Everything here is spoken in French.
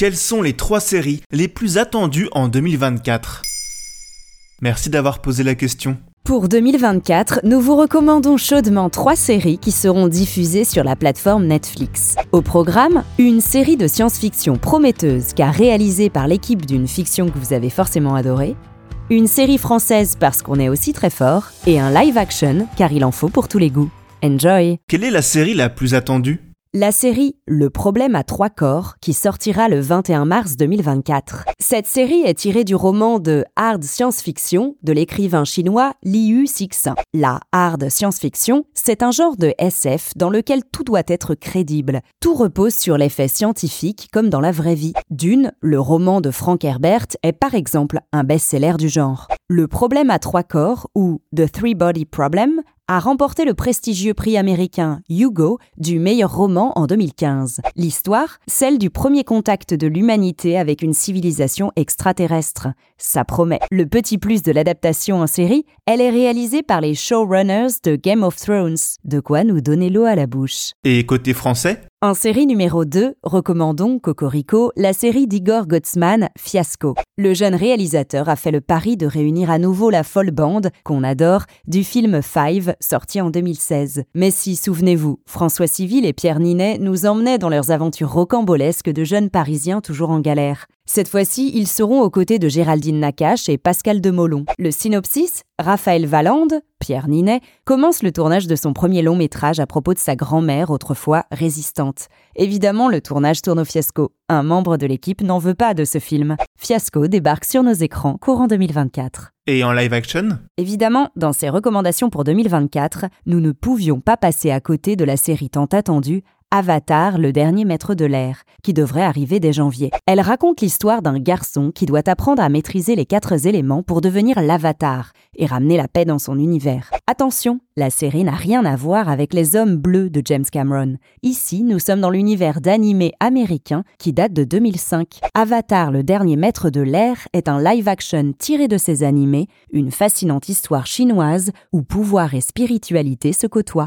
Quelles sont les trois séries les plus attendues en 2024 Merci d'avoir posé la question. Pour 2024, nous vous recommandons chaudement trois séries qui seront diffusées sur la plateforme Netflix. Au programme, une série de science-fiction prometteuse car réalisée par l'équipe d'une fiction que vous avez forcément adorée, une série française parce qu'on est aussi très fort, et un live action car il en faut pour tous les goûts. Enjoy Quelle est la série la plus attendue? La série Le problème à trois corps, qui sortira le 21 mars 2024. Cette série est tirée du roman de hard science-fiction de l'écrivain chinois Liu Cixin. La hard science-fiction, c'est un genre de SF dans lequel tout doit être crédible. Tout repose sur les faits scientifiques comme dans la vraie vie. Dune, le roman de Frank Herbert, est par exemple un best-seller du genre. Le problème à trois corps, ou The Three Body Problem, a remporté le prestigieux prix américain Hugo du meilleur roman en 2015. L'histoire, celle du premier contact de l'humanité avec une civilisation extraterrestre. Ça promet. Le petit plus de l'adaptation en série, elle est réalisée par les showrunners de Game of Thrones. De quoi nous donner l'eau à la bouche. Et côté français? En série numéro 2, recommandons Cocorico, la série d'Igor Gottsman, Fiasco. Le jeune réalisateur a fait le pari de réunir à nouveau la folle bande, qu'on adore, du film Five, sorti en 2016. Mais si, souvenez-vous, François Civil et Pierre Ninet nous emmenaient dans leurs aventures rocambolesques de jeunes Parisiens toujours en galère. Cette fois-ci, ils seront aux côtés de Géraldine Nakache et Pascal Demolon. Le synopsis Raphaël Valande, Pierre Ninet, commence le tournage de son premier long métrage à propos de sa grand-mère, autrefois résistante. Évidemment, le tournage tourne au fiasco. Un membre de l'équipe n'en veut pas de ce film. Fiasco débarque sur nos écrans courant 2024. Et en live action? Évidemment, dans ses recommandations pour 2024, nous ne pouvions pas passer à côté de la série tant attendue Avatar, le dernier maître de l'air, qui devrait arriver dès janvier. Elle raconte l'histoire d'un garçon qui doit apprendre à maîtriser les quatre éléments pour devenir l'avatar et ramener la paix dans son univers. Attention, la série n'a rien à voir avec les hommes bleus de James Cameron. Ici, nous sommes dans l'univers d'animé américain qui date de 2005. Avatar, le dernier maître de l'air, est un live-action tiré de ces animés, une fascinante histoire chinoise où pouvoir et spiritualité se côtoient.